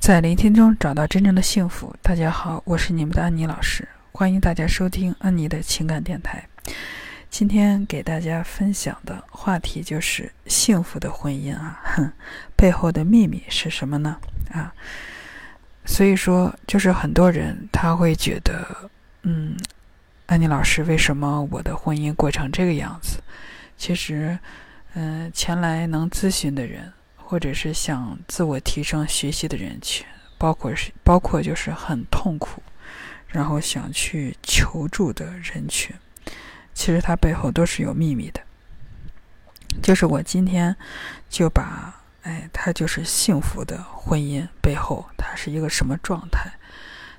在聆听中找到真正的幸福。大家好，我是你们的安妮老师，欢迎大家收听安妮的情感电台。今天给大家分享的话题就是幸福的婚姻啊，哼，背后的秘密是什么呢？啊，所以说，就是很多人他会觉得，嗯，安妮老师，为什么我的婚姻过成这个样子？其实，嗯，前来能咨询的人。或者是想自我提升、学习的人群，包括是包括就是很痛苦，然后想去求助的人群，其实它背后都是有秘密的。就是我今天就把，哎，它就是幸福的婚姻背后，它是一个什么状态？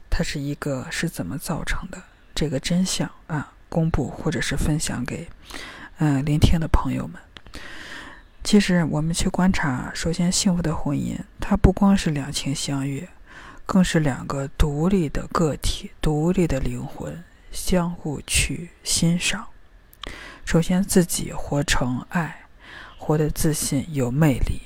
它是一个是怎么造成的？这个真相啊，公布或者是分享给嗯聆听的朋友们。其实，我们去观察，首先，幸福的婚姻，它不光是两情相悦，更是两个独立的个体、独立的灵魂相互去欣赏。首先，自己活成爱，活得自信有魅力。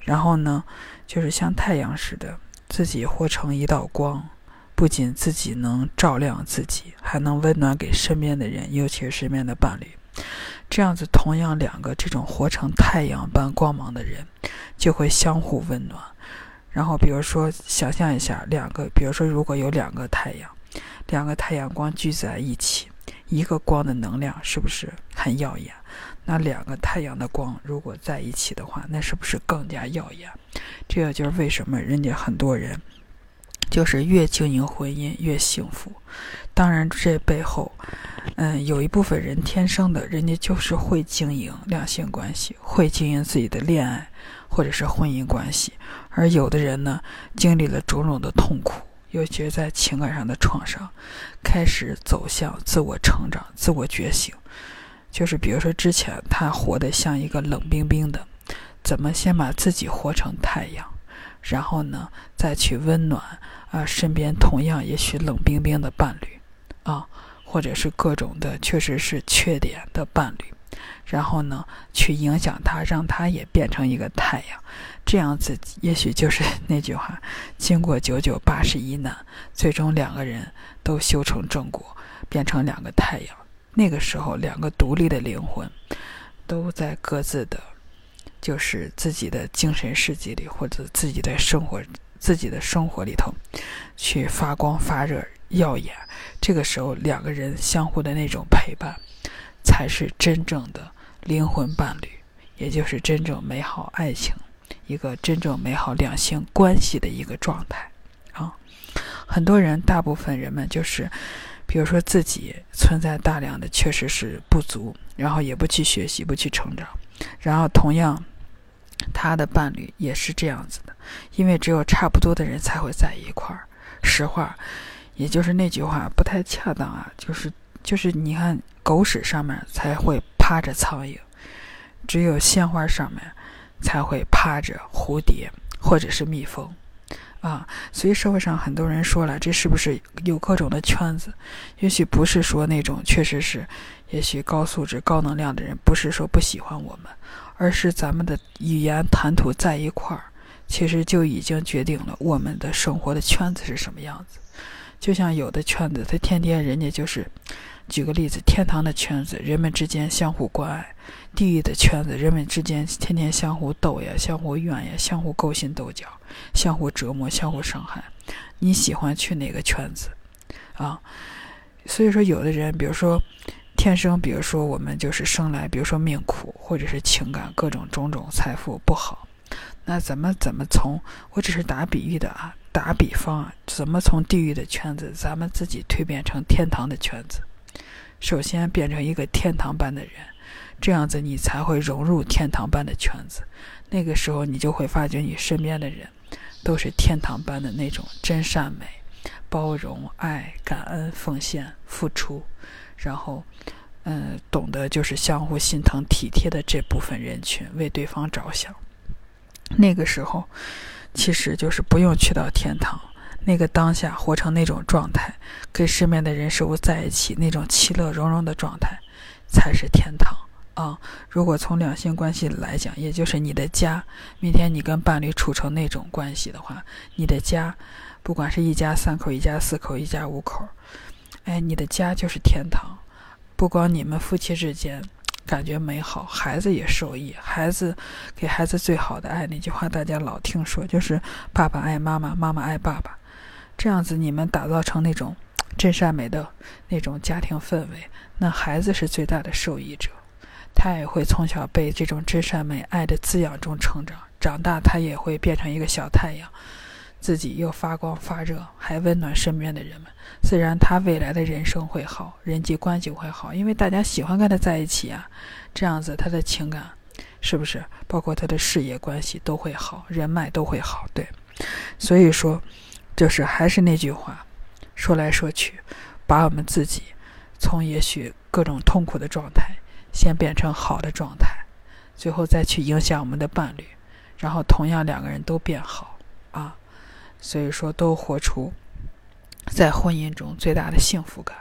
然后呢，就是像太阳似的，自己活成一道光，不仅自己能照亮自己，还能温暖给身边的人，尤其是身边的伴侣。这样子，同样两个这种活成太阳般光芒的人，就会相互温暖。然后，比如说，想象一下，两个，比如说，如果有两个太阳，两个太阳光聚在一起，一个光的能量是不是很耀眼？那两个太阳的光如果在一起的话，那是不是更加耀眼？这个就是为什么人家很多人就是越经营婚姻越幸福。当然，这背后。嗯，有一部分人天生的，人家就是会经营两性关系，会经营自己的恋爱或者是婚姻关系。而有的人呢，经历了种种的痛苦，尤其是在情感上的创伤，开始走向自我成长、自我觉醒。就是比如说，之前他活得像一个冷冰冰的，怎么先把自己活成太阳，然后呢，再去温暖啊身边同样也许冷冰冰的伴侣啊。或者是各种的，确实是缺点的伴侣，然后呢，去影响他，让他也变成一个太阳，这样子，也许就是 那句话：经过九九八十一难，最终两个人都修成正果，变成两个太阳。那个时候，两个独立的灵魂，都在各自的，就是自己的精神世界里，或者自己的生活、自己的生活里头，去发光发热。耀眼，这个时候两个人相互的那种陪伴，才是真正的灵魂伴侣，也就是真正美好爱情，一个真正美好两性关系的一个状态啊。很多人，大部分人们就是，比如说自己存在大量的确实是不足，然后也不去学习，不去成长，然后同样他的伴侣也是这样子的，因为只有差不多的人才会在一块儿。实话。也就是那句话不太恰当啊，就是就是你看狗屎上面才会趴着苍蝇，只有鲜花上面才会趴着蝴蝶或者是蜜蜂啊。所以社会上很多人说了，这是不是有各种的圈子？也许不是说那种确实是，也许高素质高能量的人不是说不喜欢我们，而是咱们的语言谈吐在一块儿，其实就已经决定了我们的生活的圈子是什么样子。就像有的圈子，他天天人家就是，举个例子，天堂的圈子，人们之间相互关爱；地狱的圈子，人们之间天天相互斗呀，相互怨呀，相互勾心斗角，相互折磨，相互伤害。你喜欢去哪个圈子？啊，所以说，有的人，比如说天生，比如说我们就是生来，比如说命苦，或者是情感各种种种财富不好，那怎么怎么从？我只是打比喻的啊。打比方啊，怎么从地狱的圈子，咱们自己蜕变成天堂的圈子？首先变成一个天堂般的人，这样子你才会融入天堂般的圈子。那个时候你就会发觉，你身边的人都是天堂般的那种真善美、包容、爱、感恩、奉献、付出，然后，嗯，懂得就是相互心疼、体贴的这部分人群，为对方着想。那个时候。其实就是不用去到天堂，那个当下活成那种状态，跟身边的人事物在一起，那种其乐融融的状态，才是天堂啊。如果从两性关系来讲，也就是你的家，明天你跟伴侣处成那种关系的话，你的家，不管是一家三口、一家四口、一家五口，哎，你的家就是天堂。不光你们夫妻之间感觉美好，孩子也受益。孩子给孩子最好的爱，那句话大家老听说，就是爸爸爱妈妈，妈妈爱爸爸。这样子，你们打造成那种真善美的那种家庭氛围，那孩子是最大的受益者。他也会从小被这种真善美爱的滋养中成长，长大他也会变成一个小太阳，自己又发光发热，还温暖身边的人们。自然，他未来的人生会好，人际关系会好，因为大家喜欢跟他在一起啊。这样子，他的情感是不是包括他的事业关系都会好，人脉都会好？对，所以说。就是还是那句话，说来说去，把我们自己从也许各种痛苦的状态，先变成好的状态，最后再去影响我们的伴侣，然后同样两个人都变好啊。所以说，都活出在婚姻中最大的幸福感。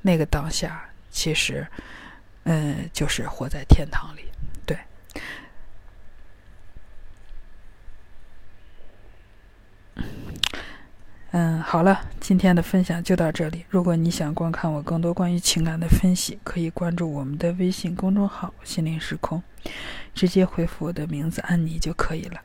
那个当下，其实，嗯，就是活在天堂里。对。嗯，好了，今天的分享就到这里。如果你想观看我更多关于情感的分析，可以关注我们的微信公众号“心灵时空”，直接回复我的名字“安妮”就可以了。